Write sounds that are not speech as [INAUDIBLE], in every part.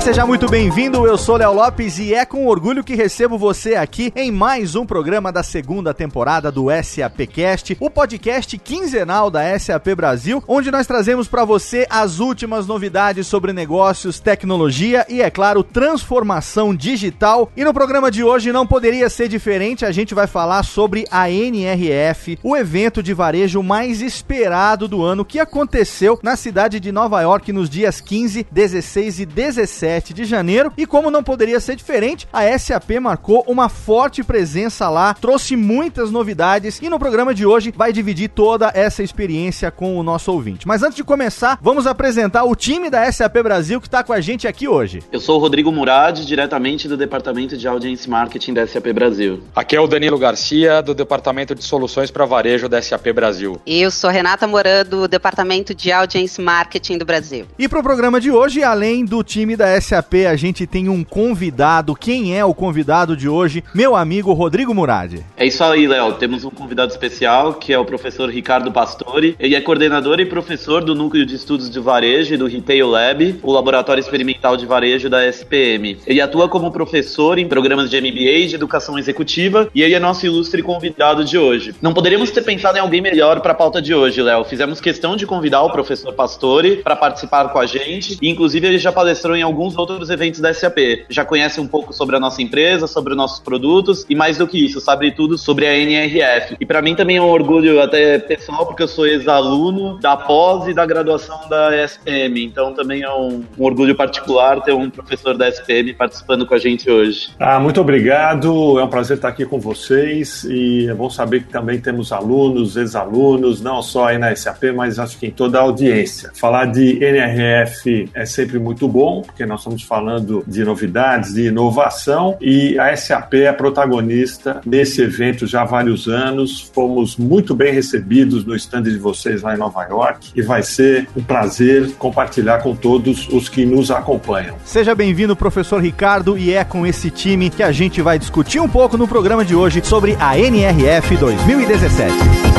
Seja muito bem-vindo. Eu sou Léo Lopes e é com orgulho que recebo você aqui em mais um programa da segunda temporada do SAPcast, o podcast quinzenal da SAP Brasil, onde nós trazemos para você as últimas novidades sobre negócios, tecnologia e, é claro, transformação digital. E no programa de hoje não poderia ser diferente, a gente vai falar sobre a NRF, o evento de varejo mais esperado do ano que aconteceu na cidade de Nova York nos dias 15, 16 e 17 7 de janeiro. E como não poderia ser diferente, a SAP marcou uma forte presença lá, trouxe muitas novidades e no programa de hoje vai dividir toda essa experiência com o nosso ouvinte. Mas antes de começar, vamos apresentar o time da SAP Brasil que está com a gente aqui hoje. Eu sou o Rodrigo Murad, diretamente do Departamento de Audience Marketing da SAP Brasil. Aqui é o Danilo Garcia, do Departamento de Soluções para Varejo da SAP Brasil. Eu sou Renata Moran, do Departamento de Audience Marketing do Brasil. E para o programa de hoje, além do time da SAP, a gente tem um convidado. Quem é o convidado de hoje? Meu amigo Rodrigo Murad. É isso aí, Léo. Temos um convidado especial que é o professor Ricardo Pastore. Ele é coordenador e professor do Núcleo de Estudos de Varejo e do Retail Lab, o Laboratório Experimental de Varejo da SPM. Ele atua como professor em programas de MBA de Educação Executiva e ele é nosso ilustre convidado de hoje. Não poderíamos ter pensado em alguém melhor para a pauta de hoje, Léo. Fizemos questão de convidar o professor Pastore para participar com a gente. E, inclusive, ele já palestrou em alguns outros eventos da SAP. Já conhece um pouco sobre a nossa empresa, sobre os nossos produtos e mais do que isso, sabe tudo sobre a NRF. E para mim também é um orgulho até pessoal, porque eu sou ex-aluno da pós e da graduação da SPM. Então também é um, um, orgulho particular ter um professor da SPM participando com a gente hoje. Ah, muito obrigado. É um prazer estar aqui com vocês e é bom saber que também temos alunos, ex-alunos, não só aí na SAP, mas acho que em toda a audiência. Falar de NRF é sempre muito bom, porque nós estamos falando de novidades, de inovação, e a SAP é protagonista nesse evento já há vários anos. Fomos muito bem recebidos no stand de vocês lá em Nova York e vai ser um prazer compartilhar com todos os que nos acompanham. Seja bem-vindo, professor Ricardo, e é com esse time que a gente vai discutir um pouco no programa de hoje sobre a NRF 2017.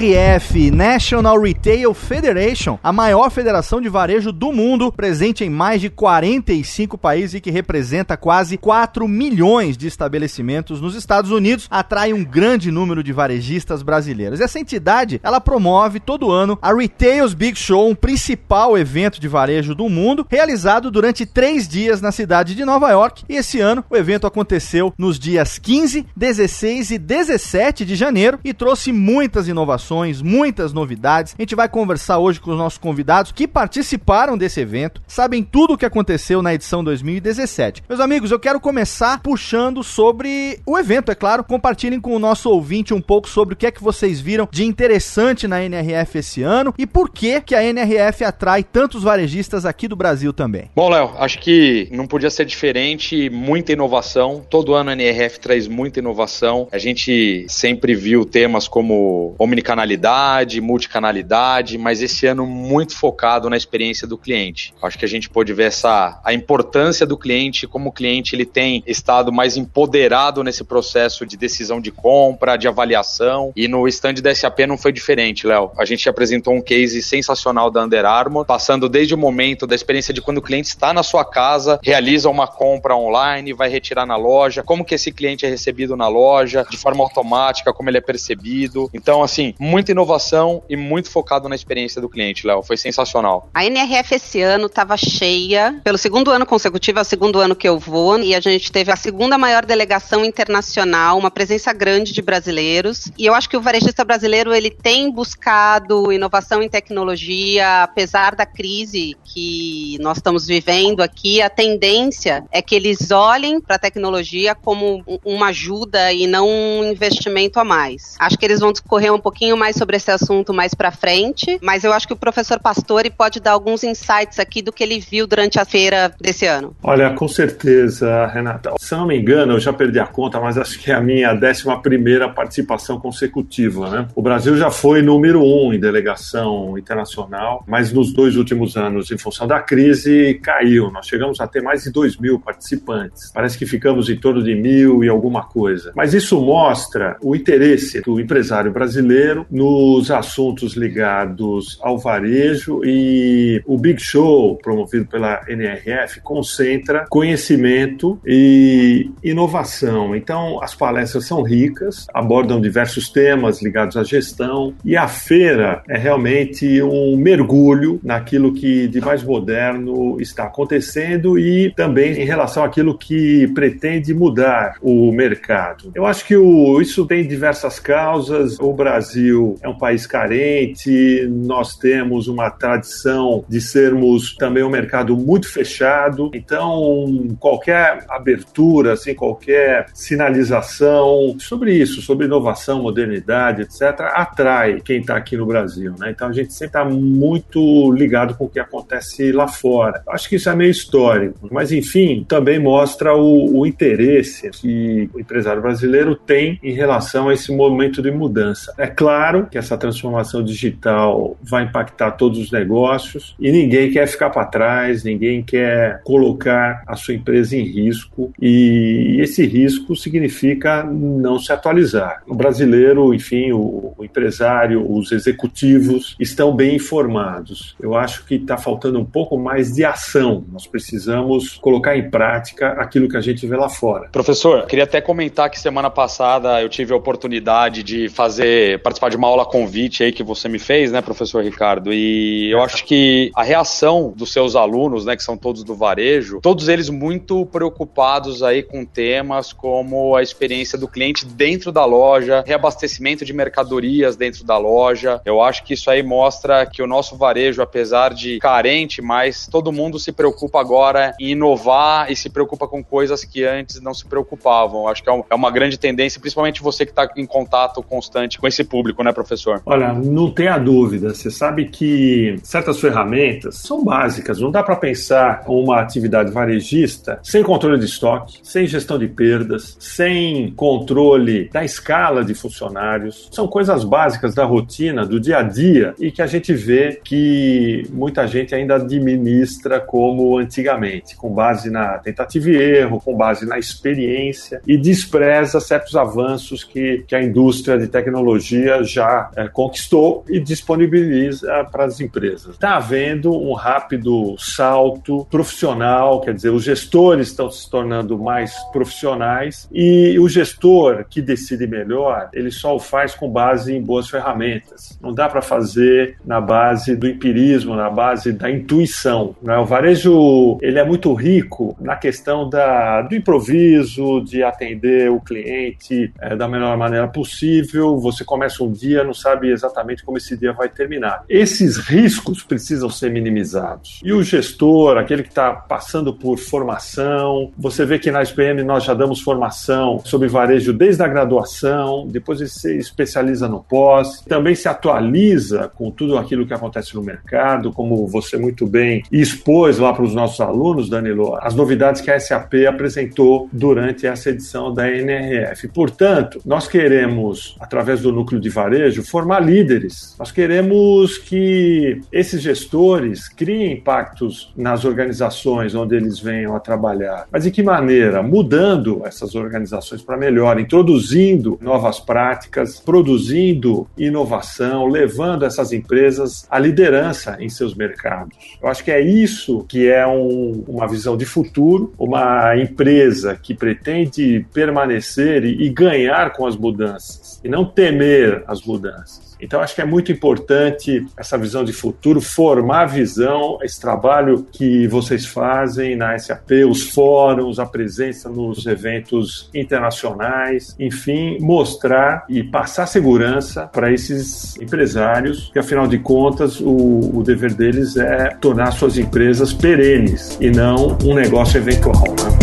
NRF, National Retail Federation, a maior federação de varejo do mundo, presente em mais de 45 países e que representa quase 4 milhões de estabelecimentos nos Estados Unidos, atrai um grande número de varejistas brasileiros. Essa entidade, ela promove todo ano a Retails Big Show, um principal evento de varejo do mundo, realizado durante três dias na cidade de Nova York. E esse ano o evento aconteceu nos dias 15, 16 e 17 de janeiro e trouxe muitas inovações muitas novidades. A gente vai conversar hoje com os nossos convidados que participaram desse evento, sabem tudo o que aconteceu na edição 2017. Meus amigos, eu quero começar puxando sobre o evento, é claro. Compartilhem com o nosso ouvinte um pouco sobre o que é que vocês viram de interessante na NRF esse ano e por que que a NRF atrai tantos varejistas aqui do Brasil também. Bom, Léo, acho que não podia ser diferente, muita inovação. Todo ano a NRF traz muita inovação. A gente sempre viu temas como omnicanalidade omnicanalidade, multicanalidade, mas esse ano muito focado na experiência do cliente. Acho que a gente pôde ver essa a importância do cliente, como o cliente ele tem estado mais empoderado nesse processo de decisão de compra, de avaliação, e no stand da SAP não foi diferente, Léo. A gente apresentou um case sensacional da Under Armour, passando desde o momento da experiência de quando o cliente está na sua casa, realiza uma compra online, vai retirar na loja, como que esse cliente é recebido na loja, de forma automática, como ele é percebido. Então, assim, muita inovação e muito focado na experiência do cliente, Léo. Foi sensacional. A NRF esse ano estava cheia. Pelo segundo ano consecutivo, é o segundo ano que eu vou, e a gente teve a segunda maior delegação internacional, uma presença grande de brasileiros. E eu acho que o varejista brasileiro ele tem buscado inovação em tecnologia, apesar da crise que nós estamos vivendo aqui, a tendência é que eles olhem para a tecnologia como uma ajuda e não um investimento a mais. Acho que eles vão discorrer um pouquinho mais sobre esse assunto mais para frente, mas eu acho que o professor Pastore pode dar alguns insights aqui do que ele viu durante a feira desse ano. Olha, com certeza, Renata. Se não me engano, eu já perdi a conta, mas acho que é a minha 11 primeira participação consecutiva, né? O Brasil já foi número um em delegação internacional, mas nos dois últimos anos, em função da crise, caiu. Nós chegamos a ter mais de 2 mil participantes. Parece que ficamos em torno de mil e alguma coisa. Mas isso mostra o interesse do empresário brasileiro nos assuntos ligados ao varejo e o Big Show, promovido pela NRF, concentra conhecimento e inovação. Então, as palestras são ricas, abordam diversos temas ligados à gestão e a feira é realmente um mergulho naquilo que de mais moderno está acontecendo e também em relação àquilo que pretende mudar o mercado. Eu acho que o, isso tem diversas causas. O Brasil é um país carente, nós temos uma tradição de sermos também um mercado muito fechado, então qualquer abertura, assim, qualquer sinalização sobre isso, sobre inovação, modernidade, etc., atrai quem está aqui no Brasil. Né? Então a gente sempre está muito ligado com o que acontece lá fora. Acho que isso é meio histórico, mas enfim, também mostra o, o interesse que o empresário brasileiro tem em relação a esse momento de mudança. É claro que essa transformação digital vai impactar todos os negócios e ninguém quer ficar para trás, ninguém quer colocar a sua empresa em risco e esse risco significa não se atualizar. O brasileiro, enfim, o, o empresário, os executivos estão bem informados. Eu acho que está faltando um pouco mais de ação. Nós precisamos colocar em prática aquilo que a gente vê lá fora. Professor, queria até comentar que semana passada eu tive a oportunidade de fazer, participar de uma aula convite aí que você me fez, né, professor Ricardo? E eu acho que a reação dos seus alunos, né, que são todos do varejo, todos eles muito preocupados aí com temas como a experiência do cliente dentro da loja, reabastecimento de mercadorias dentro da loja. Eu acho que isso aí mostra que o nosso varejo, apesar de carente, mas todo mundo se preocupa agora em inovar e se preocupa com coisas que antes não se preocupavam. Acho que é, é uma grande tendência, principalmente você que está em contato constante com esse público, né, professor? Olha, não tenha dúvida. Você sabe que certas ferramentas são básicas. Não dá para pensar uma atividade varejista sem controle de estoque, sem gestão de perdas, sem controle da escala de funcionários. São coisas básicas da rotina, do dia a dia e que a gente vê que muita gente ainda administra como antigamente, com base na tentativa e erro, com base na experiência e despreza certos avanços que, que a indústria de tecnologia já é, conquistou e disponibiliza para as empresas. Está havendo um rápido salto profissional, quer dizer, os gestores estão se tornando mais profissionais e o gestor que decide melhor, ele só o faz com base em boas ferramentas. Não dá para fazer na base do empirismo, na base da intuição. Né? O varejo ele é muito rico na questão da, do improviso, de atender o cliente é, da melhor maneira possível. Você começa um dia, não sabe exatamente como esse dia vai terminar. Esses riscos precisam ser minimizados. E o gestor, aquele que está passando por formação, você vê que na SPM nós já damos formação sobre varejo desde a graduação, depois ele se especializa no pós, também se atualiza com tudo aquilo que acontece no mercado, como você muito bem expôs lá para os nossos alunos, Danilo, as novidades que a SAP apresentou durante essa edição da NRF. Portanto, nós queremos, através do núcleo de varejo, formar líderes. Nós queremos que esses gestores criem impactos nas organizações onde eles venham a trabalhar. Mas de que maneira? Mudando essas organizações para melhor, introduzindo novas práticas, produzindo inovação, levando essas empresas à liderança em seus mercados. Eu acho que é isso que é um, uma visão de futuro, uma empresa que pretende permanecer e, e ganhar com as mudanças e não temer as mudanças. Então, acho que é muito importante essa visão de futuro, formar visão, esse trabalho que vocês fazem na SAP, os fóruns, a presença nos eventos internacionais, enfim, mostrar e passar segurança para esses empresários, que afinal de contas o, o dever deles é tornar suas empresas perenes e não um negócio eventual. Né?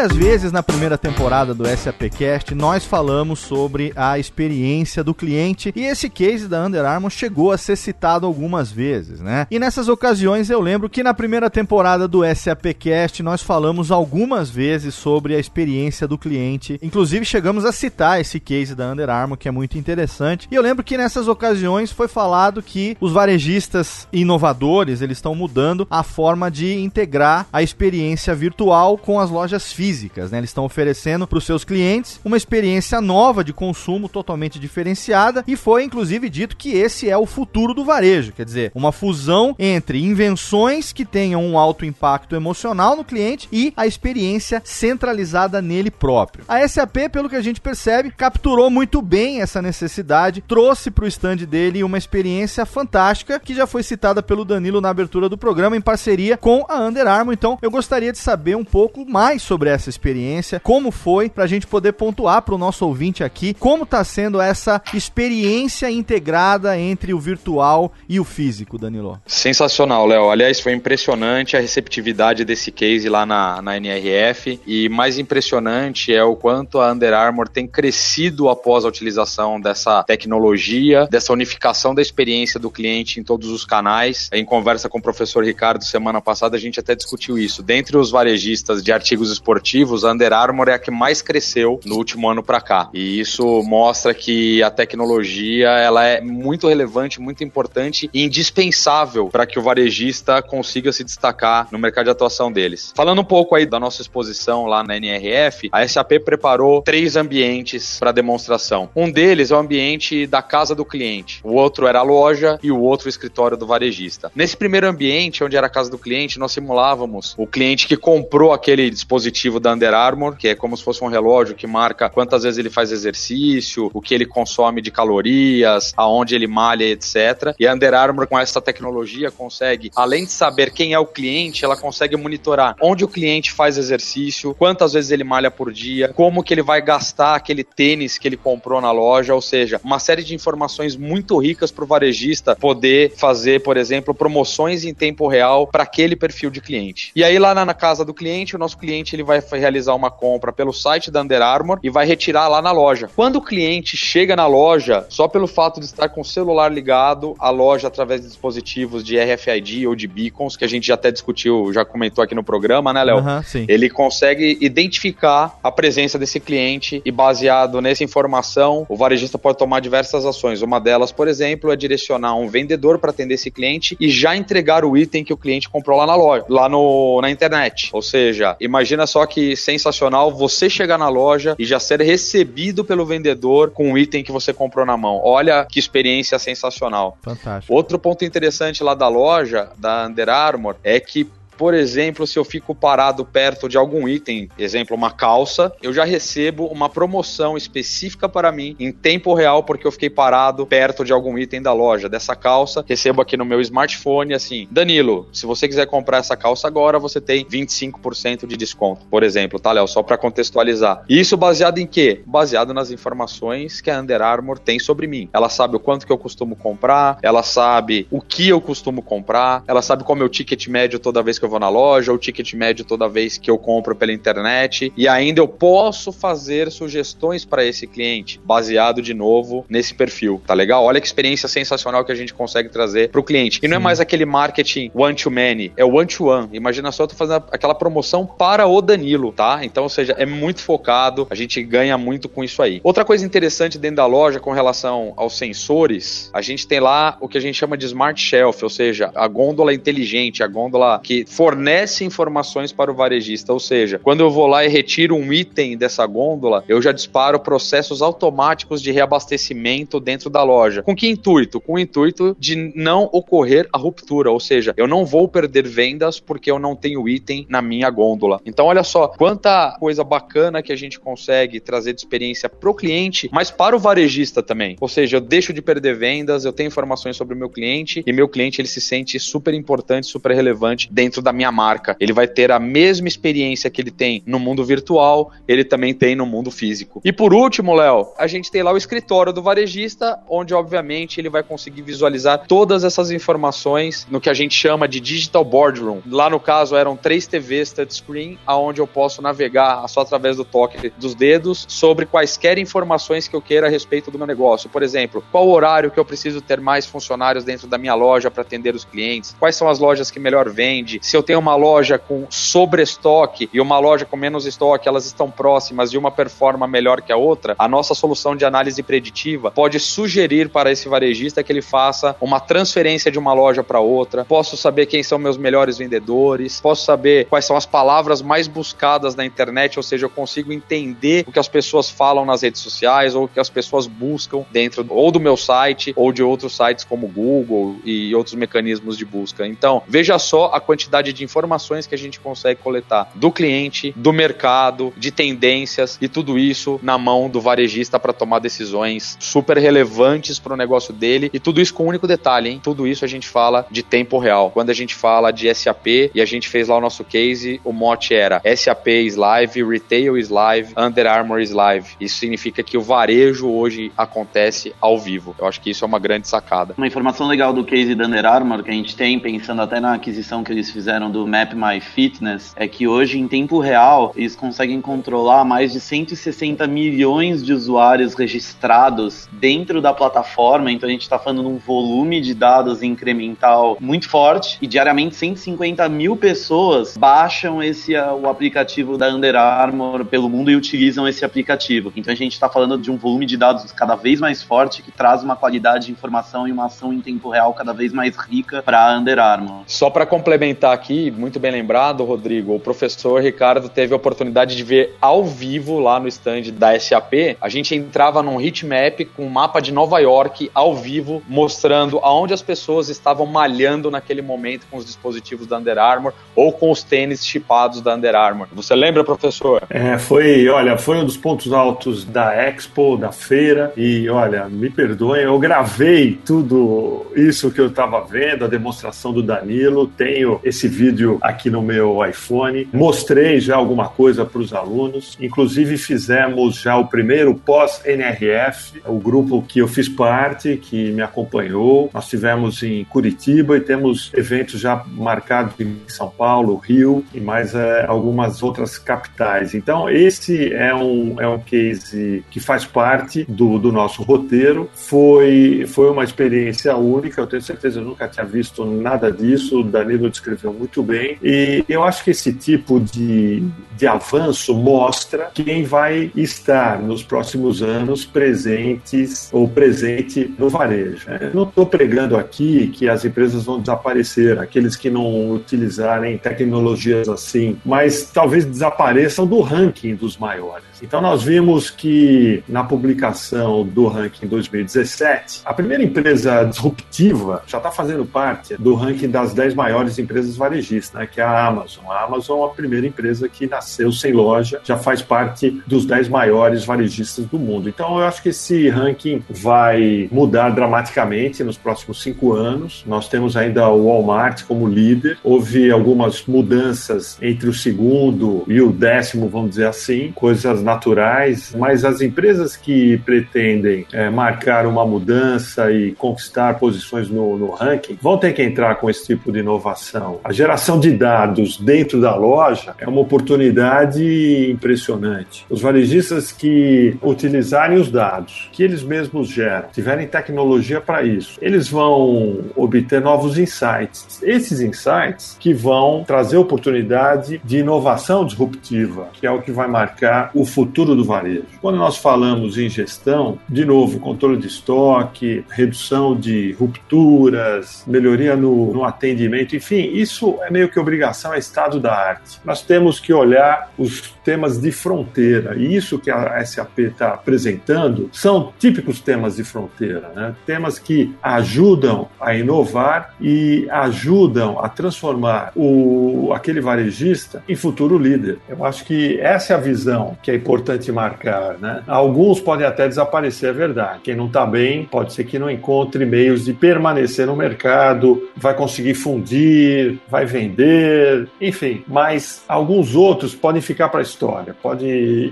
Várias vezes na primeira temporada do SAPcast nós falamos sobre a experiência do cliente e esse case da Under Armour chegou a ser citado algumas vezes, né? E nessas ocasiões eu lembro que na primeira temporada do SAPcast nós falamos algumas vezes sobre a experiência do cliente, inclusive chegamos a citar esse case da Under Armour que é muito interessante. E eu lembro que nessas ocasiões foi falado que os varejistas inovadores, eles estão mudando a forma de integrar a experiência virtual com as lojas físicas, né? Eles estão oferecendo para os seus clientes uma experiência nova de consumo totalmente diferenciada e foi inclusive dito que esse é o futuro do varejo, quer dizer, uma fusão entre invenções que tenham um alto impacto emocional no cliente e a experiência centralizada nele próprio. A SAP, pelo que a gente percebe, capturou muito bem essa necessidade, trouxe para o stand dele uma experiência fantástica que já foi citada pelo Danilo na abertura do programa em parceria com a Under Armour. Então, eu gostaria de saber um pouco mais sobre essa experiência, como foi, para a gente poder pontuar para o nosso ouvinte aqui como está sendo essa experiência integrada entre o virtual e o físico, Danilo. Sensacional, Léo. Aliás, foi impressionante a receptividade desse case lá na, na NRF e mais impressionante é o quanto a Under Armour tem crescido após a utilização dessa tecnologia, dessa unificação da experiência do cliente em todos os canais. Em conversa com o professor Ricardo semana passada, a gente até discutiu isso. Dentre os varejistas de artigos esportivos, a Under Armour é a que mais cresceu no último ano para cá. E isso mostra que a tecnologia ela é muito relevante, muito importante e indispensável para que o varejista consiga se destacar no mercado de atuação deles. Falando um pouco aí da nossa exposição lá na NRF, a SAP preparou três ambientes para demonstração. Um deles é o ambiente da casa do cliente, o outro era a loja e o outro o escritório do varejista. Nesse primeiro ambiente, onde era a casa do cliente, nós simulávamos o cliente que comprou aquele dispositivo da Under Armour, que é como se fosse um relógio que marca quantas vezes ele faz exercício, o que ele consome de calorias, aonde ele malha, etc. E a Under Armour, com essa tecnologia, consegue, além de saber quem é o cliente, ela consegue monitorar onde o cliente faz exercício, quantas vezes ele malha por dia, como que ele vai gastar aquele tênis que ele comprou na loja, ou seja, uma série de informações muito ricas para o varejista poder fazer, por exemplo, promoções em tempo real para aquele perfil de cliente. E aí lá na, casa do cliente, o nosso cliente ele vai realizar uma compra pelo site da Under Armour e vai retirar lá na loja. Quando o cliente chega na loja, só pelo fato de estar com o celular ligado, a loja através de dispositivos de RFID ou de beacons, que a gente já até discutiu, já comentou aqui no programa, né, Léo? Uhum, ele consegue identificar a presença desse cliente e baseado nessa informação, o varejista pode tomar diversas ações. Uma delas, por exemplo, é direcionar um vendedor para atender esse cliente e já entregar o item que o cliente comprou lá na loja, lá no, na internet. Ou seja, imagina só que sensacional você chegar na loja e já ser recebido pelo vendedor com o item que você comprou na mão. Olha que experiência sensacional. Fantástico. Outro ponto interessante lá da loja, da Under Armour, é que por exemplo, se eu fico parado perto de algum item, exemplo, uma calça, eu já recebo uma promoção específica para mim em tempo real porque eu fiquei parado perto de algum item da loja dessa calça. Recebo aqui no meu smartphone assim: Danilo, se você quiser comprar essa calça agora, você tem 25% de desconto, por exemplo, tá, Léo? Só para contextualizar. Isso baseado em quê? Baseado nas informações que a Under Armour tem sobre mim. Ela sabe o quanto que eu costumo comprar, ela sabe o que eu costumo comprar, ela sabe qual é o meu ticket médio toda vez que eu vou na loja, o ticket médio toda vez que eu compro pela internet, e ainda eu posso fazer sugestões para esse cliente, baseado de novo nesse perfil. Tá legal? Olha que experiência sensacional que a gente consegue trazer para o cliente. E não é mais aquele marketing one to many, é one to one. Imagina só, eu tô fazendo aquela promoção para o Danilo, tá? Então, ou seja, é muito focado, a gente ganha muito com isso aí. Outra coisa interessante dentro da loja com relação aos sensores, a gente tem lá o que a gente chama de smart shelf, ou seja, a gôndola inteligente, a gôndola que fornece informações para o varejista. Ou seja, quando eu vou lá e retiro um item dessa gôndola, eu já disparo processos automáticos de reabastecimento dentro da loja. Com que intuito? Com o intuito de não ocorrer a ruptura, ou seja, eu não vou perder vendas porque eu não tenho item na minha gôndola. Então, olha só, quanta coisa bacana que a gente consegue trazer de experiência para o cliente, mas para o varejista também. Ou seja, eu deixo de perder vendas, eu tenho informações sobre o meu cliente e meu cliente ele se sente super importante, super relevante dentro da da minha marca. Ele vai ter a mesma experiência que ele tem no mundo virtual, ele também tem no mundo físico. E por último, Léo, a gente tem lá o escritório do varejista, onde obviamente ele vai conseguir visualizar todas essas informações no que a gente chama de digital boardroom. Lá no caso eram três TVs touchscreen, aonde eu posso navegar só através do toque dos dedos sobre quaisquer informações que eu queira a respeito do meu negócio. Por exemplo, qual horário que eu preciso ter mais funcionários dentro da minha loja para atender os clientes? Quais são as lojas que melhor vende? Se eu tenho uma loja com sobreestoque e uma loja com menos estoque, elas estão próximas de uma performance melhor que a outra, a nossa solução de análise preditiva pode sugerir para esse varejista que ele faça uma transferência de uma loja para outra. Posso saber quem são meus melhores vendedores, posso saber quais são as palavras mais buscadas na internet, ou seja, eu consigo entender o que as pessoas falam nas redes sociais ou o que as pessoas buscam dentro ou do meu site ou de outros sites como Google e outros mecanismos de busca. Então, veja só a quantidade de informações que a gente consegue coletar do cliente, do mercado, de tendências e tudo isso na mão do varejista para tomar decisões super relevantes para o negócio dele e tudo isso com um único detalhe, hein? Tudo isso a gente fala de tempo real. Quando a gente fala de SAP e a gente fez lá o nosso case, o mote era SAP is live, retail is live, Under Armour is live. Isso significa que o varejo hoje acontece ao vivo. Eu acho que isso é uma grande sacada. Uma informação legal do case da Under Armour que a gente tem, pensando até na aquisição que eles fizeram do Map My Fitness, é que hoje em tempo real eles conseguem controlar mais de 160 milhões de usuários registrados dentro da plataforma. Então a gente está falando de um volume de dados incremental muito forte e diariamente 150 mil pessoas baixam esse o aplicativo da Under Armour pelo mundo e utilizam esse aplicativo. Então a gente está falando de um volume de dados cada vez mais forte que traz uma qualidade de informação e uma ação em tempo real cada vez mais rica para a Under Armour. Só para complementar aqui, muito bem lembrado, Rodrigo, o professor Ricardo teve a oportunidade de ver ao vivo lá no stand da SAP. A gente entrava num heatmap com um mapa de Nova York ao vivo, mostrando aonde as pessoas estavam malhando naquele momento com os dispositivos da Under Armour ou com os tênis chipados da Under Armour. Você lembra, professor? É, foi, olha, foi um dos pontos altos da Expo, da feira, e olha, me perdoem, eu gravei tudo isso que eu estava vendo, a demonstração do Danilo, tenho esse vídeo aqui no meu iPhone, mostrei já alguma coisa para os alunos, inclusive fizemos já o primeiro pós-NRF, o grupo que eu fiz parte, que me acompanhou, nós tivemos em Curitiba e temos eventos já marcados em São Paulo, Rio e mais é, algumas outras capitais. Então, esse é um, é um case que faz parte do, do nosso roteiro. Foi, foi uma experiência única, eu tenho certeza, eu nunca tinha visto nada disso. O Danilo descreveu muito bem. E eu acho que esse tipo de, de avanço mostra quem vai estar nos próximos anos presentes ou presente no varejo. Eu não estou pregando aqui que as empresas vão desaparecer, aqueles que não utilizarem tecnologias assim, mas talvez desapareçam do ranking dos maiores. Então nós vimos que na publicação do ranking 2017, a primeira empresa disruptiva já está fazendo parte do ranking das 10 maiores empresas varejistas, né, que é a Amazon. A Amazon é a primeira empresa que nasceu sem loja, já faz parte dos 10 maiores varejistas do mundo. Então eu acho que esse ranking vai mudar dramaticamente nos próximos cinco anos. Nós temos ainda o Walmart como líder. Houve algumas mudanças entre o segundo e o décimo, vamos dizer assim, coisas naturais, mas as empresas que pretendem é, marcar uma mudança e conquistar posições no, no ranking vão ter que entrar com esse tipo de inovação. A geração de dados dentro da loja é uma oportunidade impressionante. Os varejistas que utilizarem os dados que eles mesmos geram, tiverem tecnologia para isso, eles vão obter novos insights. Esses insights que vão trazer oportunidade de inovação disruptiva, que é o que vai marcar o futuro do varejo. Quando nós falamos em gestão, de novo, controle de estoque, redução de rupturas, melhoria no, no atendimento, enfim, isso é meio que obrigação, é estado da arte. Nós temos que olhar os temas de fronteira, e isso que a SAP está apresentando são típicos temas de fronteira, né? temas que ajudam a inovar e ajudam a transformar o, aquele varejista em futuro líder. Eu acho que essa é a visão que é importante marcar, né? Alguns podem até desaparecer, é verdade. Quem não está bem pode ser que não encontre meios de permanecer no mercado, vai conseguir fundir, vai vender, enfim. Mas alguns outros podem ficar para a história, pode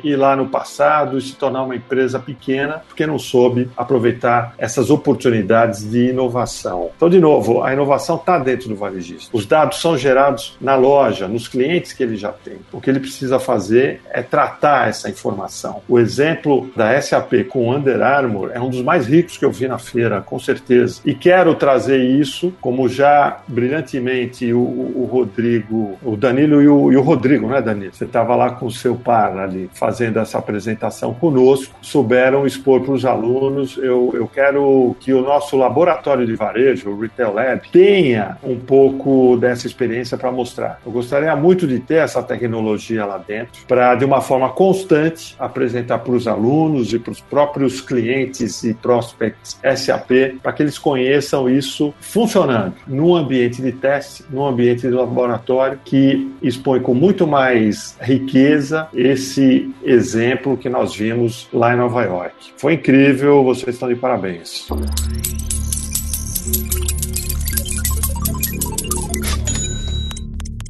ir lá no passado e se tornar uma empresa pequena porque não soube aproveitar essas oportunidades de inovação. Então, de novo, a inovação está dentro do varejista. Os dados são gerados na loja, nos clientes que ele já tem. O que ele precisa fazer é tratar essa informação. O exemplo da SAP com Under Armour é um dos mais ricos que eu vi na feira, com certeza. E quero trazer isso, como já brilhantemente o, o Rodrigo, o Danilo e o, e o Rodrigo, né, Danilo? Você estava lá com o seu par ali fazendo essa apresentação conosco, souberam expor para os alunos. Eu, eu quero que o nosso laboratório de varejo, o Retail Lab, tenha um pouco dessa experiência para mostrar. Eu gostaria muito de ter essa tecnologia lá dentro para, de uma forma constante, apresentar para os alunos e para os próprios clientes e prospects SAP, para que eles conheçam isso funcionando num ambiente de teste, num ambiente de laboratório que expõe com muito mais riqueza esse exemplo que nós vimos lá em Nova York. Foi incrível, vocês estão de parabéns.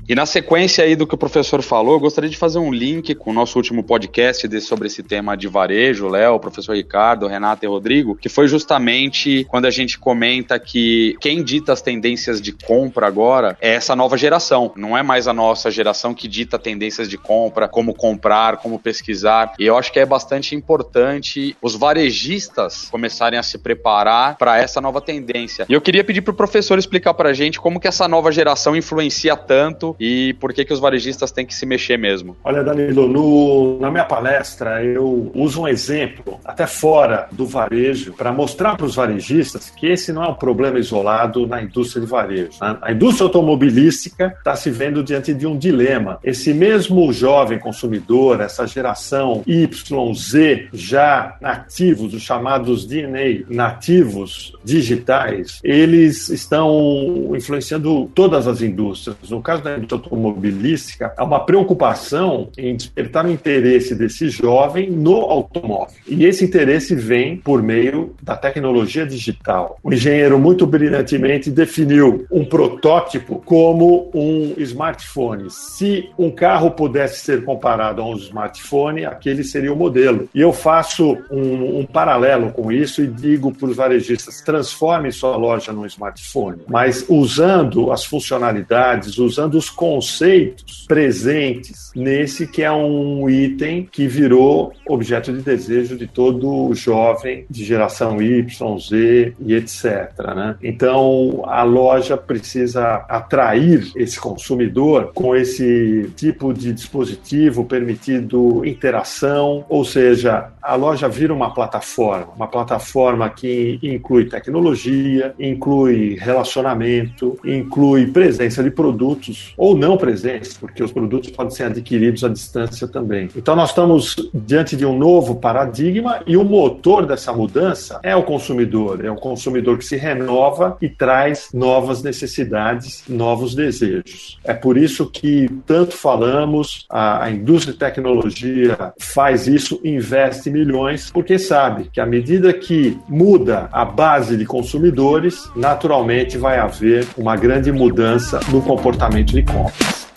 E na sequência aí do que o professor falou, eu gostaria de fazer um link com o nosso último podcast de, sobre esse tema de varejo, Léo, professor Ricardo, Renato e Rodrigo, que foi justamente quando a gente comenta que quem dita as tendências de compra agora é essa nova geração. Não é mais a nossa geração que dita tendências de compra, como comprar, como pesquisar. E eu acho que é bastante importante os varejistas começarem a se preparar para essa nova tendência. E eu queria pedir para o professor explicar para a gente como que essa nova geração influencia tanto e por que, que os varejistas têm que se mexer mesmo? Olha, Danilo, no, na minha palestra eu uso um exemplo, até fora do varejo, para mostrar para os varejistas que esse não é um problema isolado na indústria de varejo. Né? A indústria automobilística está se vendo diante de um dilema. Esse mesmo jovem consumidor, essa geração YZ, já nativos, os chamados DNA nativos digitais, eles estão influenciando todas as indústrias. No caso da automobilística, há uma preocupação em despertar o interesse desse jovem no automóvel. E esse interesse vem por meio da tecnologia digital. O engenheiro muito brilhantemente definiu um protótipo como um smartphone. Se um carro pudesse ser comparado a um smartphone, aquele seria o modelo. E eu faço um, um paralelo com isso e digo para os varejistas: transforme sua loja num smartphone, mas usando as funcionalidades, usando os conceitos presentes nesse que é um item que virou objeto de desejo de todo jovem de geração Y, Z e etc. Né? Então a loja precisa atrair esse consumidor com esse tipo de dispositivo permitindo interação, ou seja, a loja vira uma plataforma, uma plataforma que inclui tecnologia, inclui relacionamento, inclui presença de produtos ou não presentes, porque os produtos podem ser adquiridos à distância também. Então nós estamos diante de um novo paradigma e o motor dessa mudança é o consumidor, é o consumidor que se renova e traz novas necessidades, novos desejos. É por isso que tanto falamos, a, a indústria de tecnologia faz isso, investe milhões, porque sabe que à medida que muda a base de consumidores, naturalmente vai haver uma grande mudança no comportamento de compras. Essa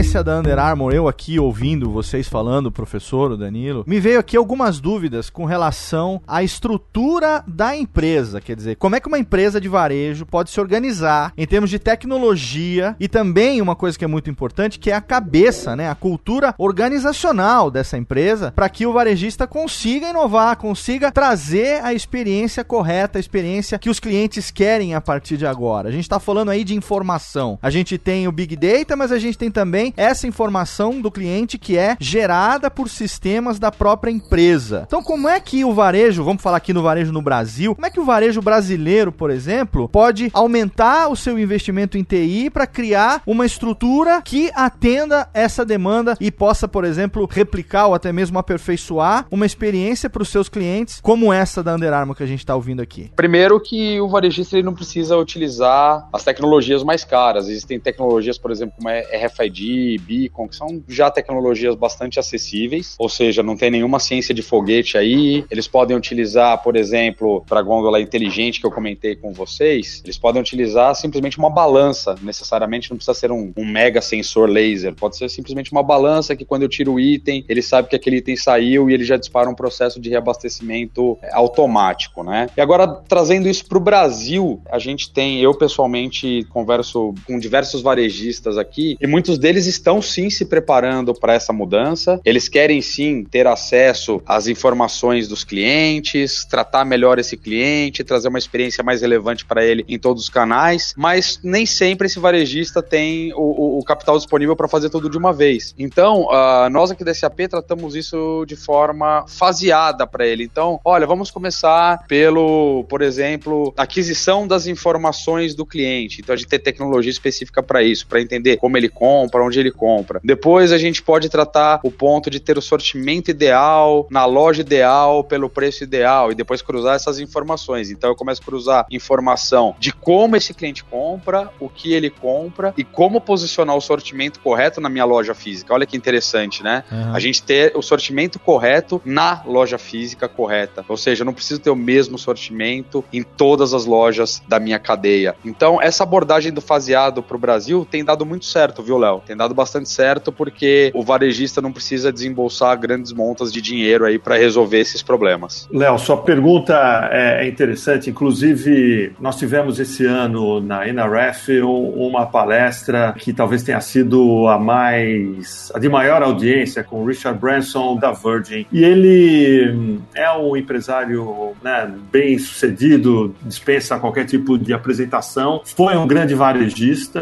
experiência da Under Armour, eu aqui ouvindo vocês falando, professor, o Danilo, me veio aqui algumas dúvidas com relação à estrutura da empresa. Quer dizer, como é que uma empresa de varejo pode se organizar em termos de tecnologia e também uma coisa que é muito importante, que é a cabeça, né? A cultura organizacional dessa empresa para que o varejista consiga inovar, consiga trazer a experiência correta, a experiência que os clientes querem a partir de agora. A gente está falando aí de informação. A gente tem o Big Data, mas a gente tem também essa informação do cliente que é gerada por sistemas da própria empresa. Então, como é que o varejo, vamos falar aqui no varejo no Brasil, como é que o varejo brasileiro, por exemplo, pode aumentar o seu investimento em TI para criar uma estrutura que atenda essa demanda e possa, por exemplo, replicar ou até mesmo aperfeiçoar uma experiência para os seus clientes como essa da Under Armour que a gente está ouvindo aqui? Primeiro que o varejista ele não precisa utilizar as tecnologias mais caras. Existem tecnologias, por exemplo, como RFID, Beacon, que são já tecnologias bastante acessíveis, ou seja, não tem nenhuma ciência de foguete aí. Eles podem utilizar, por exemplo, para a gôndola inteligente que eu comentei com vocês, eles podem utilizar simplesmente uma balança, necessariamente não precisa ser um, um mega sensor laser, pode ser simplesmente uma balança que quando eu tiro o item, ele sabe que aquele item saiu e ele já dispara um processo de reabastecimento é, automático, né? E agora, trazendo isso para o Brasil, a gente tem, eu pessoalmente converso com diversos varejistas aqui e muitos deles estão sim se preparando para essa mudança, eles querem sim ter acesso às informações dos clientes, tratar melhor esse cliente, trazer uma experiência mais relevante para ele em todos os canais, mas nem sempre esse varejista tem o, o, o capital disponível para fazer tudo de uma vez. Então, uh, nós aqui da SAP tratamos isso de forma faseada para ele. Então, olha, vamos começar pelo, por exemplo, aquisição das informações do cliente. Então, a gente tem tecnologia específica para isso, para entender como ele compra, onde ele compra. Depois, a gente pode tratar o ponto de ter o sortimento ideal, na loja ideal, pelo preço ideal, e depois cruzar essas informações. Então, eu começo a cruzar informação de como esse cliente compra, o que ele compra e como posicionar o sortimento correto na minha loja física. Olha que interessante, né? Uhum. A gente ter o sortimento correto na loja física correta. Ou seja, eu não preciso ter o mesmo sortimento em todas as lojas da minha cadeia. Então, essa abordagem do faseado para o Brasil tem dado muito certo, viu, Léo? Tem dado bastante certo porque o varejista não precisa desembolsar grandes montas de dinheiro aí para resolver esses problemas. Léo, sua pergunta é, é interessante. Inclusive, nós tivemos esse ano na NRF uma palestra que talvez tenha sido a mais a de maior audiência com o Richard Branson da Virgin. E ele é um empresário né, bem sucedido, dispensa qualquer tipo de apresentação. Foi um grande varejista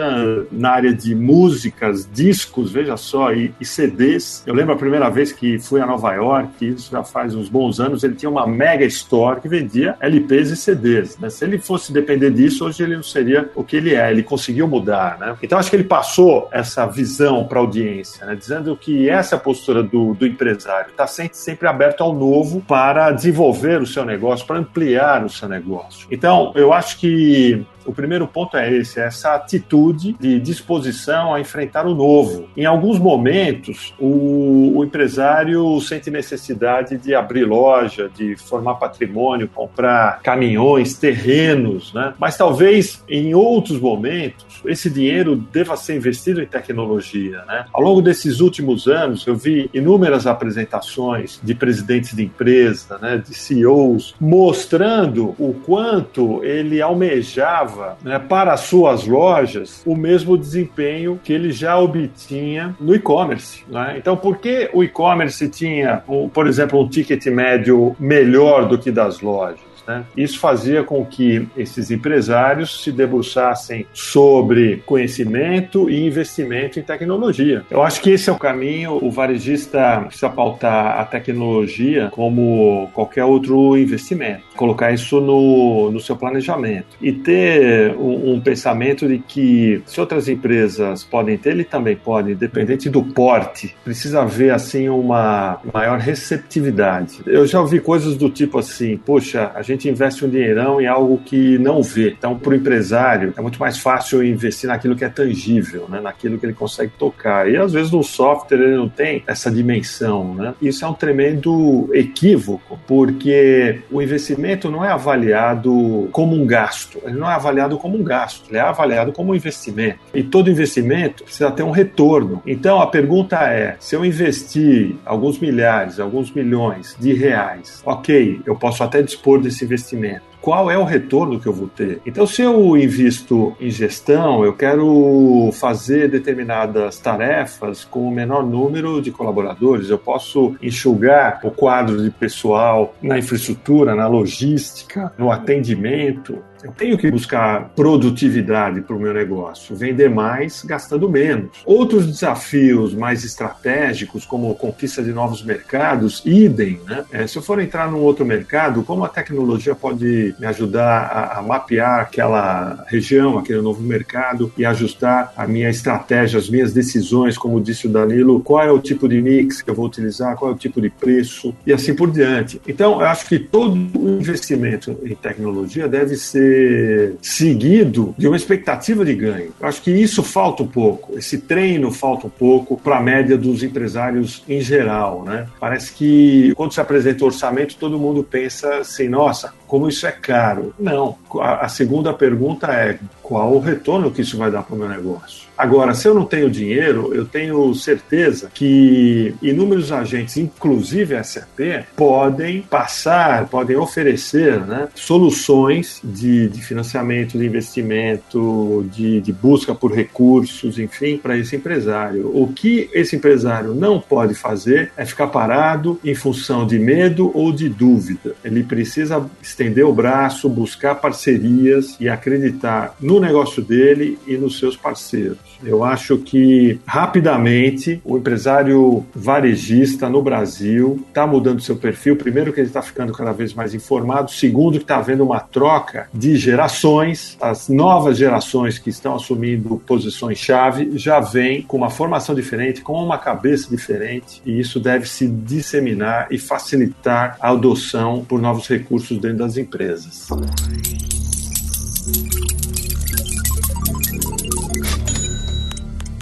na área de músicas, discos, veja só, e, e CDs. Eu lembro a primeira vez que fui a Nova York, isso já faz uns bons anos, ele tinha uma mega store que vendia LPs e CDs. Né? Se ele fosse depender disso, hoje ele não seria o que ele é. Ele conseguiu mudar. Né? Então acho que ele passou essa visão para a audiência, né? dizendo que essa é a postura do, do empresário. Está sempre, sempre aberto ao novo para desenvolver o seu negócio, para ampliar o seu negócio. Então, eu acho que o primeiro ponto é esse, é essa atitude de disposição a enfrentar o novo. Em alguns momentos, o, o empresário sente necessidade de abrir loja, de formar patrimônio, comprar caminhões, terrenos, né? Mas talvez em outros momentos esse dinheiro deva ser investido em tecnologia, né? Ao longo desses últimos anos, eu vi inúmeras apresentações de presidentes de empresa, né, de CEOs, mostrando o quanto ele almejava né, para as suas lojas o mesmo desempenho que ele já obtinha no e-commerce. Né? Então, por que o e-commerce tinha, por exemplo, um ticket médio melhor do que das lojas? Né? Isso fazia com que esses empresários se debruçassem sobre conhecimento e investimento em tecnologia. Eu acho que esse é o caminho. O varejista precisa pautar a tecnologia como qualquer outro investimento, colocar isso no, no seu planejamento e ter um, um pensamento de que se outras empresas podem ter, ele também pode, independente do porte. Precisa haver assim uma maior receptividade. Eu já ouvi coisas do tipo assim: poxa, a gente gente investe um dinheirão em algo que não vê. Então, para o empresário, é muito mais fácil investir naquilo que é tangível, né? naquilo que ele consegue tocar. E às vezes no software ele não tem essa dimensão. Né? Isso é um tremendo equívoco, porque o investimento não é avaliado como um gasto, ele não é avaliado como um gasto, ele é avaliado como um investimento. E todo investimento precisa ter um retorno. Então, a pergunta é: se eu investir alguns milhares, alguns milhões de reais, ok, eu posso até dispor desse investimento qual é o retorno que eu vou ter. Então, se eu invisto em gestão, eu quero fazer determinadas tarefas com o menor número de colaboradores, eu posso enxugar o quadro de pessoal na infraestrutura, na logística, no atendimento, eu tenho que buscar produtividade para o meu negócio, vender mais gastando menos. Outros desafios mais estratégicos, como conquista de novos mercados, idem. Né? É, se eu for entrar num outro mercado, como a tecnologia pode me ajudar a, a, mapear aquela região, aquele novo mercado e ajustar a minha estratégia, as minhas decisões, como disse o Danilo, qual é o tipo de mix que eu vou utilizar, qual é o tipo de preço e assim por diante. Então, eu acho que todo investimento em tecnologia deve ser seguido de uma expectativa de ganho. Eu acho que isso falta um pouco, esse treino falta um pouco para a média dos empresários em geral. Né? Parece que quando se apresenta o orçamento, todo mundo pensa assim: nossa, como isso é caro. Não. A, segunda pergunta é: qual o retorno que isso vai dar para o meu negócio? Agora, se eu não tenho dinheiro, eu tenho certeza que inúmeros agentes, inclusive a SAP, podem passar, podem oferecer né, soluções de, de financiamento, de investimento, de, de busca por recursos, enfim, para esse empresário. O que esse empresário não pode fazer é ficar parado em função de medo ou de dúvida. Ele precisa estender o braço, buscar parcerias e acreditar no negócio dele e nos seus parceiros. Eu acho que rapidamente o empresário varejista no Brasil está mudando seu perfil. Primeiro, que ele está ficando cada vez mais informado. Segundo, que está havendo uma troca de gerações. As novas gerações que estão assumindo posições-chave já vêm com uma formação diferente, com uma cabeça diferente. E isso deve se disseminar e facilitar a adoção por novos recursos dentro das empresas.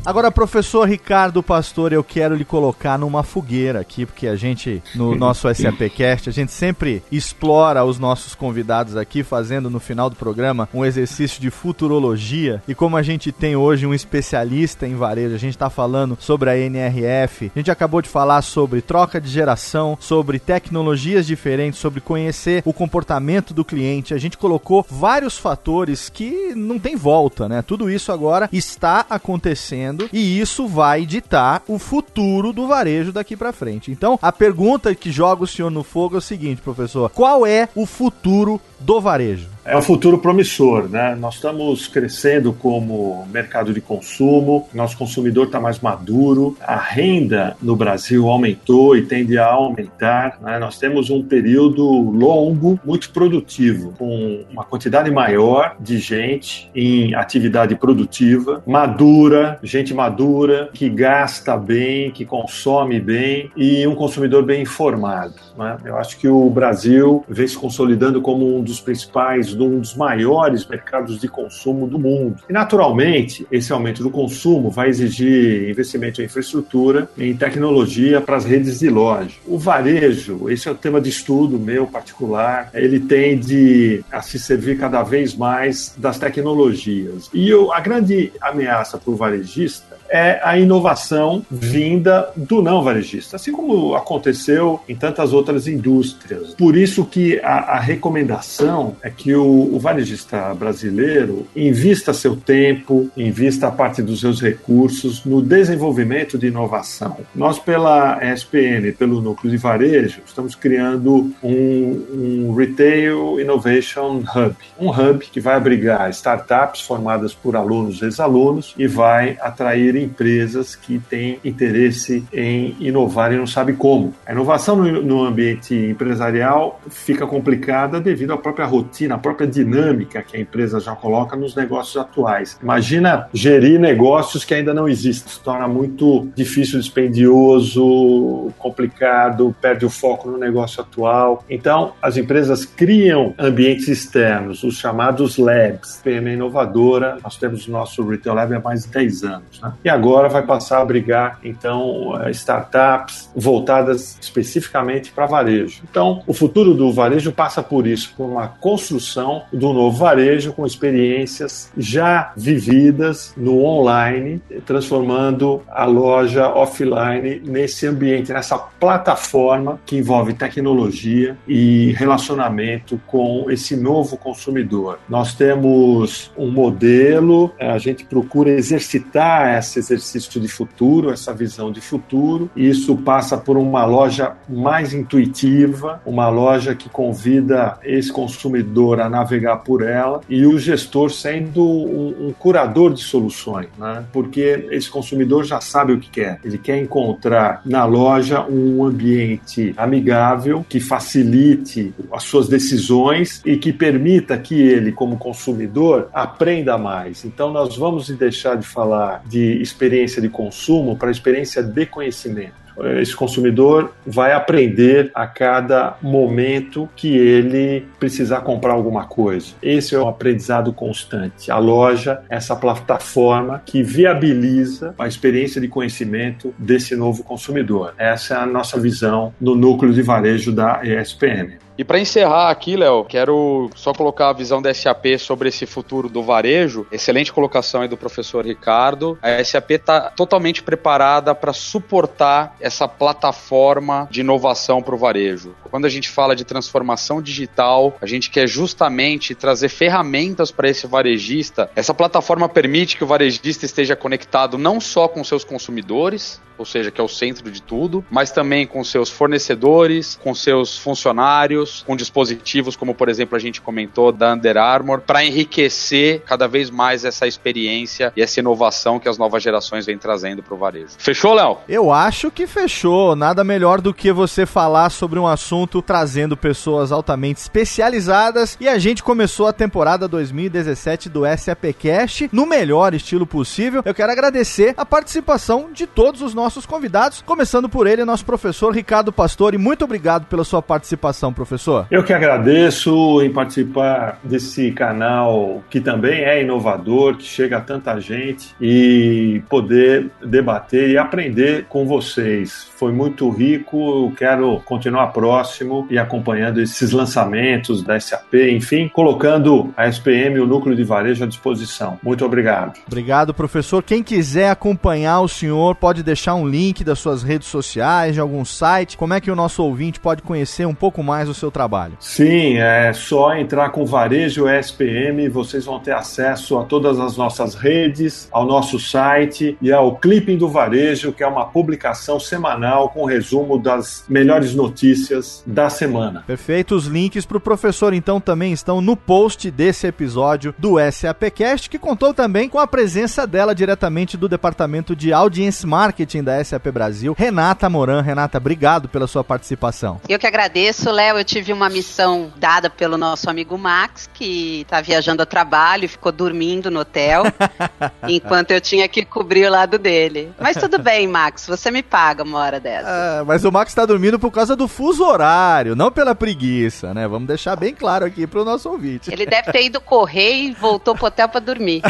Agora, professor Ricardo Pastor, eu quero lhe colocar numa fogueira aqui, porque a gente, no [LAUGHS] nosso SAPcast, a gente sempre explora os nossos convidados aqui, fazendo no final do programa um exercício de futurologia. E como a gente tem hoje um especialista em varejo, a gente está falando sobre a NRF, a gente acabou de falar sobre troca de geração, sobre tecnologias diferentes, sobre conhecer o comportamento do cliente. A gente colocou vários fatores que não tem volta, né? Tudo isso agora está acontecendo acontecendo e isso vai ditar o futuro do varejo daqui para frente. Então, a pergunta que joga o senhor no fogo é o seguinte, professor: qual é o futuro do varejo? É um futuro promissor, né? Nós estamos crescendo como mercado de consumo, nosso consumidor está mais maduro, a renda no Brasil aumentou e tende a aumentar. Né? Nós temos um período longo, muito produtivo, com uma quantidade maior de gente em atividade produtiva, madura, gente madura, que gasta bem, que consome bem e um consumidor bem informado. Né? Eu acho que o Brasil vem se consolidando como um dos principais de um dos maiores mercados de consumo do mundo. E, naturalmente, esse aumento do consumo vai exigir investimento em infraestrutura, em tecnologia para as redes de loja. O varejo, esse é o tema de estudo meu particular, ele tende a se servir cada vez mais das tecnologias. E eu, a grande ameaça para o varejista é a inovação vinda do não varejista, assim como aconteceu em tantas outras indústrias. Por isso que a, a recomendação é que o, o, varejista brasileiro invista seu tempo, invista parte dos seus recursos no desenvolvimento de inovação. Nós, pela SPM, pelo Núcleo de Varejo, estamos criando um, um Retail Innovation Hub, um hub que vai abrigar startups formadas por alunos e ex-alunos e vai atrair empresas que têm interesse em inovar e não sabe como. A inovação no, ambiente empresarial fica complicada devido à própria rotina, à própria dinâmica que a empresa já coloca nos negócios atuais. Imagina gerir negócios que ainda não existem. Se torna muito difícil, dispendioso, complicado, perde o foco no negócio atual. Então, as empresas criam ambientes externos, os chamados labs. PM inovadora, nós temos o nosso Retail Lab há mais de 10 anos. Né? E agora vai passar a abrigar então eh, startups voltadas especificamente para varejo. Então, o futuro do varejo passa por isso, por uma construção do novo varejo com experiências já vividas no online, transformando a loja offline nesse ambiente, nessa plataforma que envolve tecnologia e relacionamento com esse novo consumidor. Nós temos um modelo, eh, a gente procura exercitar esse exercício de futuro, essa visão de futuro, isso passa por uma loja mais intuitiva, uma loja que convida esse consumidor a navegar por ela e o gestor sendo um, um curador de soluções, né? porque esse consumidor já sabe o que quer. Ele quer encontrar na loja um ambiente amigável que facilite as suas decisões e que permita que ele, como consumidor, aprenda mais. Então, nós vamos deixar de falar de experiência de consumo para experiência de conhecimento esse consumidor vai aprender a cada momento que ele precisar comprar alguma coisa. Esse é um aprendizado constante. A loja, essa plataforma que viabiliza a experiência de conhecimento desse novo consumidor. Essa é a nossa visão no núcleo de varejo da ESPM. E para encerrar aqui, Léo, quero só colocar a visão da SAP sobre esse futuro do varejo. Excelente colocação aí do professor Ricardo. A SAP está totalmente preparada para suportar essa plataforma de inovação para o varejo. Quando a gente fala de transformação digital, a gente quer justamente trazer ferramentas para esse varejista. Essa plataforma permite que o varejista esteja conectado não só com seus consumidores, ou seja, que é o centro de tudo, mas também com seus fornecedores, com seus funcionários, com dispositivos como, por exemplo, a gente comentou da Under Armour, para enriquecer cada vez mais essa experiência e essa inovação que as novas gerações vêm trazendo para o varejo. Fechou, Léo? Eu acho que fechou. Nada melhor do que você falar sobre um assunto trazendo pessoas altamente especializadas e a gente começou a temporada 2017 do SAPcast no melhor estilo possível. Eu quero agradecer a participação de todos os nossos convidados, começando por ele, nosso professor Ricardo Pastore. Muito obrigado pela sua participação, professor. Eu que agradeço em participar desse canal que também é inovador, que chega a tanta gente e poder debater e aprender com vocês. Foi muito rico, eu quero continuar próximo e acompanhando esses lançamentos da SAP, enfim, colocando a SPM, o núcleo de varejo à disposição. Muito obrigado. Obrigado, professor. Quem quiser acompanhar o senhor, pode deixar um link das suas redes sociais, de algum site? Como é que o nosso ouvinte pode conhecer um pouco mais o seu trabalho? Sim, é só entrar com Varejo SPM, vocês vão ter acesso a todas as nossas redes, ao nosso site e ao Clipping do Varejo, que é uma publicação semanal com resumo das melhores notícias da semana. Perfeito, os links para o professor então também estão no post desse episódio do SAPcast, que contou também com a presença dela diretamente do departamento de Audience Marketing da SAP Brasil, Renata Moran. Renata, obrigado pela sua participação. Eu que agradeço, Léo. Eu tive uma missão dada pelo nosso amigo Max, que está viajando a trabalho e ficou dormindo no hotel, [LAUGHS] enquanto eu tinha que cobrir o lado dele. Mas tudo bem, Max, você me paga uma hora dessa. Ah, mas o Max está dormindo por causa do fuso horário, não pela preguiça, né? Vamos deixar bem claro aqui para o nosso ouvinte. Ele deve ter ido correr e voltou pro hotel para dormir.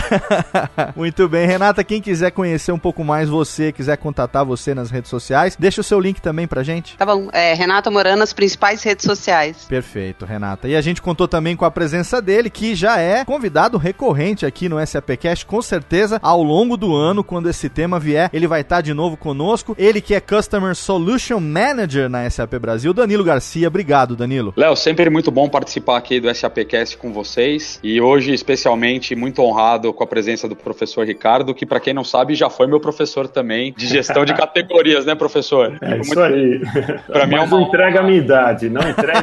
[LAUGHS] Muito bem, Renata, quem quiser conhecer um pouco mais você, quiser contatar você nas redes sociais. Deixa o seu link também pra gente. Tá bom. É Renata Morano nas principais redes sociais. Perfeito, Renata. E a gente contou também com a presença dele, que já é convidado recorrente aqui no SAPcast, com certeza, ao longo do ano, quando esse tema vier, ele vai estar de novo conosco. Ele que é Customer Solution Manager na SAP Brasil, Danilo Garcia. Obrigado, Danilo. Léo, sempre muito bom participar aqui do SAPcast com vocês e hoje, especialmente, muito honrado com a presença do professor Ricardo, que, para quem não sabe, já foi meu professor também de gestão de [LAUGHS] categorias, né, professor? É isso aí. Para [LAUGHS] mim é uma... não entrega a minha idade, não entregue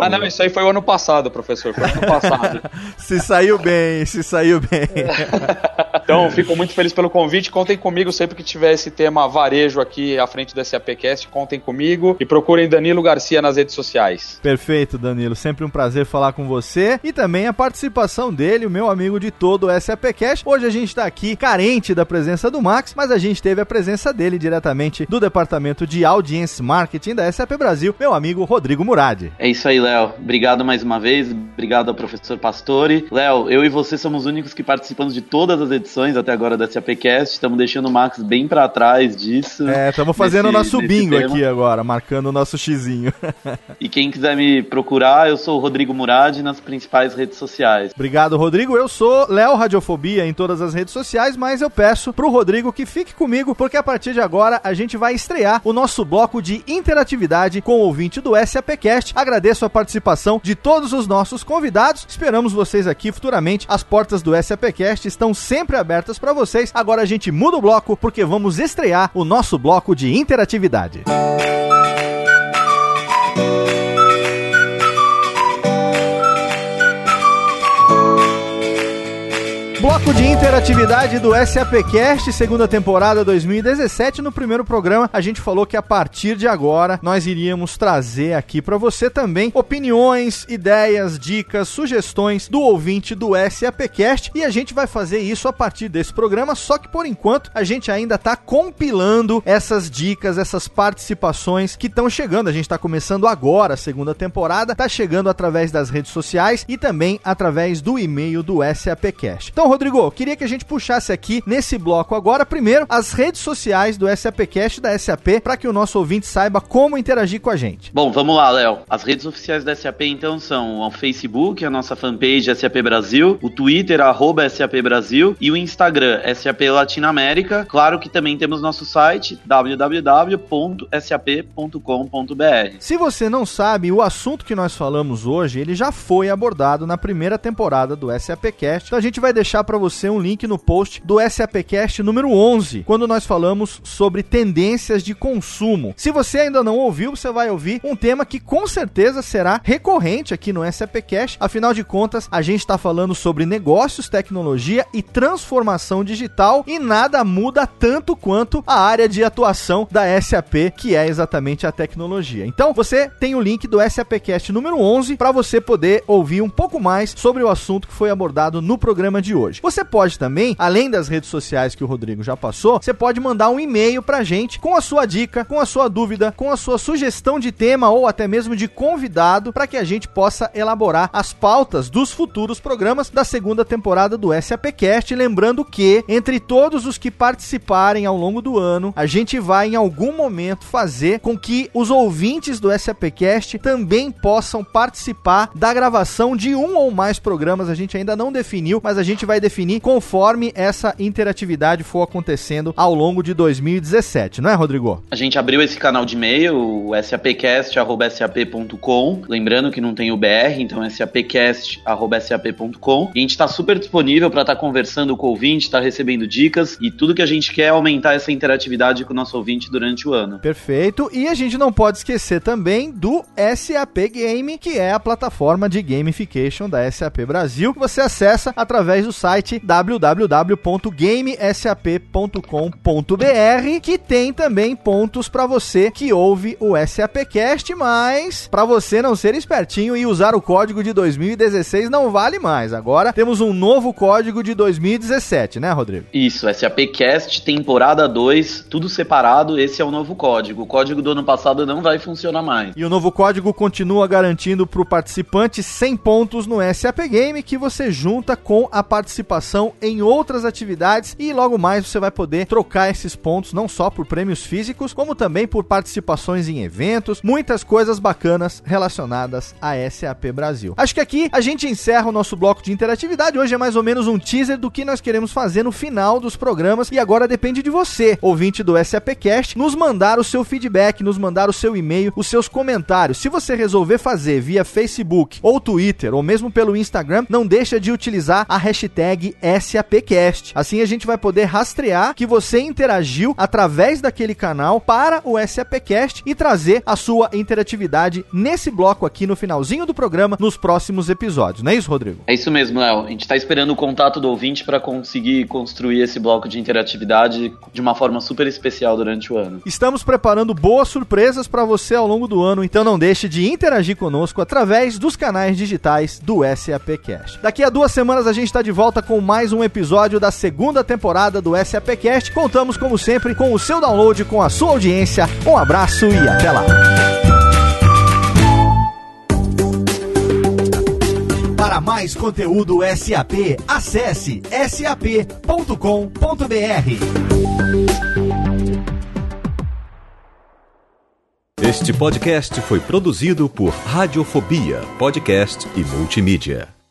Ah, não, isso aí foi o ano passado, professor. Foi o ano passado. [LAUGHS] se saiu bem, se saiu bem. então, fico muito feliz pelo convite. Contem comigo sempre que tiver esse tema varejo aqui à frente do SAPcast. Contem comigo e procurem Danilo Garcia nas redes sociais. Perfeito, Danilo. Sempre um prazer falar com você e também a participação dele, o meu amigo de todo o SAPcast. Hoje a gente está aqui carente da presença do Max, mas a gente teve a presença dele diretamente do departamento de Audience Marketing da SAP Brasil, meu amigo Rodrigo Murad. É isso aí, Léo. Obrigado mais uma vez. Obrigado ao professor Pastore. Léo, eu e você somos os únicos que participamos de todas as edições até agora da SAPcast. Estamos deixando o Max bem para trás disso. É, estamos fazendo o nosso bingo aqui agora, marcando o nosso xizinho. [LAUGHS] e quem quiser me procurar, eu sou o Rodrigo Murad nas principais redes sociais. Obrigado, Rodrigo. Eu sou Léo Radiofobia em todas as redes sociais, mas eu peço pro Rodrigo que fique comigo, porque a partir de agora a gente vai estrear o nosso bloco de interatividade com o ouvinte do SAPcast. Agradeço a participação de todos os nossos convidados. Esperamos vocês aqui futuramente. As portas do SAPcast estão sempre abertas para vocês. Agora a gente muda o bloco porque vamos estrear o nosso bloco de interatividade. Música Bloco de interatividade do SAPcast, segunda temporada 2017. No primeiro programa, a gente falou que a partir de agora nós iríamos trazer aqui para você também opiniões, ideias, dicas, sugestões do ouvinte do SAPcast e a gente vai fazer isso a partir desse programa, só que por enquanto a gente ainda está compilando essas dicas, essas participações que estão chegando. A gente está começando agora a segunda temporada, está chegando através das redes sociais e também através do e-mail do SAPcast. Então, Rodrigo, queria que a gente puxasse aqui nesse bloco agora, primeiro, as redes sociais do SAPcast da SAP, para que o nosso ouvinte saiba como interagir com a gente. Bom, vamos lá, Léo. As redes oficiais da SAP, então, são o Facebook, a nossa fanpage SAP Brasil, o Twitter, arroba SAP Brasil, e o Instagram, SAP Latinoamérica. Claro que também temos nosso site, www.sap.com.br. Se você não sabe, o assunto que nós falamos hoje, ele já foi abordado na primeira temporada do SAPcast, então a gente vai deixar para você um link no post do SAPcast número 11, quando nós falamos sobre tendências de consumo. Se você ainda não ouviu, você vai ouvir um tema que com certeza será recorrente aqui no SAPcast. Afinal de contas, a gente está falando sobre negócios, tecnologia e transformação digital e nada muda tanto quanto a área de atuação da SAP, que é exatamente a tecnologia. Então, você tem o link do SAPcast número 11 para você poder ouvir um pouco mais sobre o assunto que foi abordado no programa de hoje. Você pode também, além das redes sociais que o Rodrigo já passou, você pode mandar um e-mail pra gente com a sua dica, com a sua dúvida, com a sua sugestão de tema ou até mesmo de convidado para que a gente possa elaborar as pautas dos futuros programas da segunda temporada do SAPcast, lembrando que entre todos os que participarem ao longo do ano, a gente vai em algum momento fazer com que os ouvintes do SAPcast também possam participar da gravação de um ou mais programas, a gente ainda não definiu, mas a gente vai definir conforme essa interatividade for acontecendo ao longo de 2017, não é, Rodrigo? A gente abriu esse canal de e-mail, o sapcast.sap.com, lembrando que não tem o BR, então é sapcast.sap.com, e a gente está super disponível para estar tá conversando com o ouvinte, estar tá recebendo dicas, e tudo que a gente quer é aumentar essa interatividade com o nosso ouvinte durante o ano. Perfeito, e a gente não pode esquecer também do SAP Game, que é a plataforma de gamification da SAP Brasil, que você acessa através do site www.gamesap.com.br, que tem também pontos para você que ouve o SAPcast, mas para você não ser espertinho e usar o código de 2016 não vale mais. Agora temos um novo código de 2017, né, Rodrigo? Isso, SAPcast temporada 2, tudo separado, esse é o novo código. O código do ano passado não vai funcionar mais. E o novo código continua garantindo para o participante 100 pontos no SAP Game que você junta com a participação em outras atividades e logo mais você vai poder trocar esses pontos não só por prêmios físicos, como também por participações em eventos, muitas coisas bacanas relacionadas a SAP Brasil. Acho que aqui a gente encerra o nosso bloco de interatividade. Hoje é mais ou menos um teaser do que nós queremos fazer no final dos programas e agora depende de você, ouvinte do SAPcast, nos mandar o seu feedback, nos mandar o seu e-mail, os seus comentários. Se você resolver fazer via Facebook ou Twitter ou mesmo pelo Instagram, não deixa de utilizar a hashtag hashtag SAPcast. Assim a gente vai poder rastrear que você interagiu através daquele canal para o SAPcast e trazer a sua interatividade nesse bloco aqui no finalzinho do programa nos próximos episódios. Não é isso, Rodrigo? É isso mesmo, Léo. A gente está esperando o contato do ouvinte para conseguir construir esse bloco de interatividade de uma forma super especial durante o ano. Estamos preparando boas surpresas para você ao longo do ano, então não deixe de interagir conosco através dos canais digitais do SAPcast. Daqui a duas semanas a gente está de volta com mais um episódio da segunda temporada do SAPcast. Contamos, como sempre, com o seu download, com a sua audiência. Um abraço e até lá! Para mais conteúdo SAP, acesse sap.com.br. Este podcast foi produzido por Radiofobia, podcast e multimídia.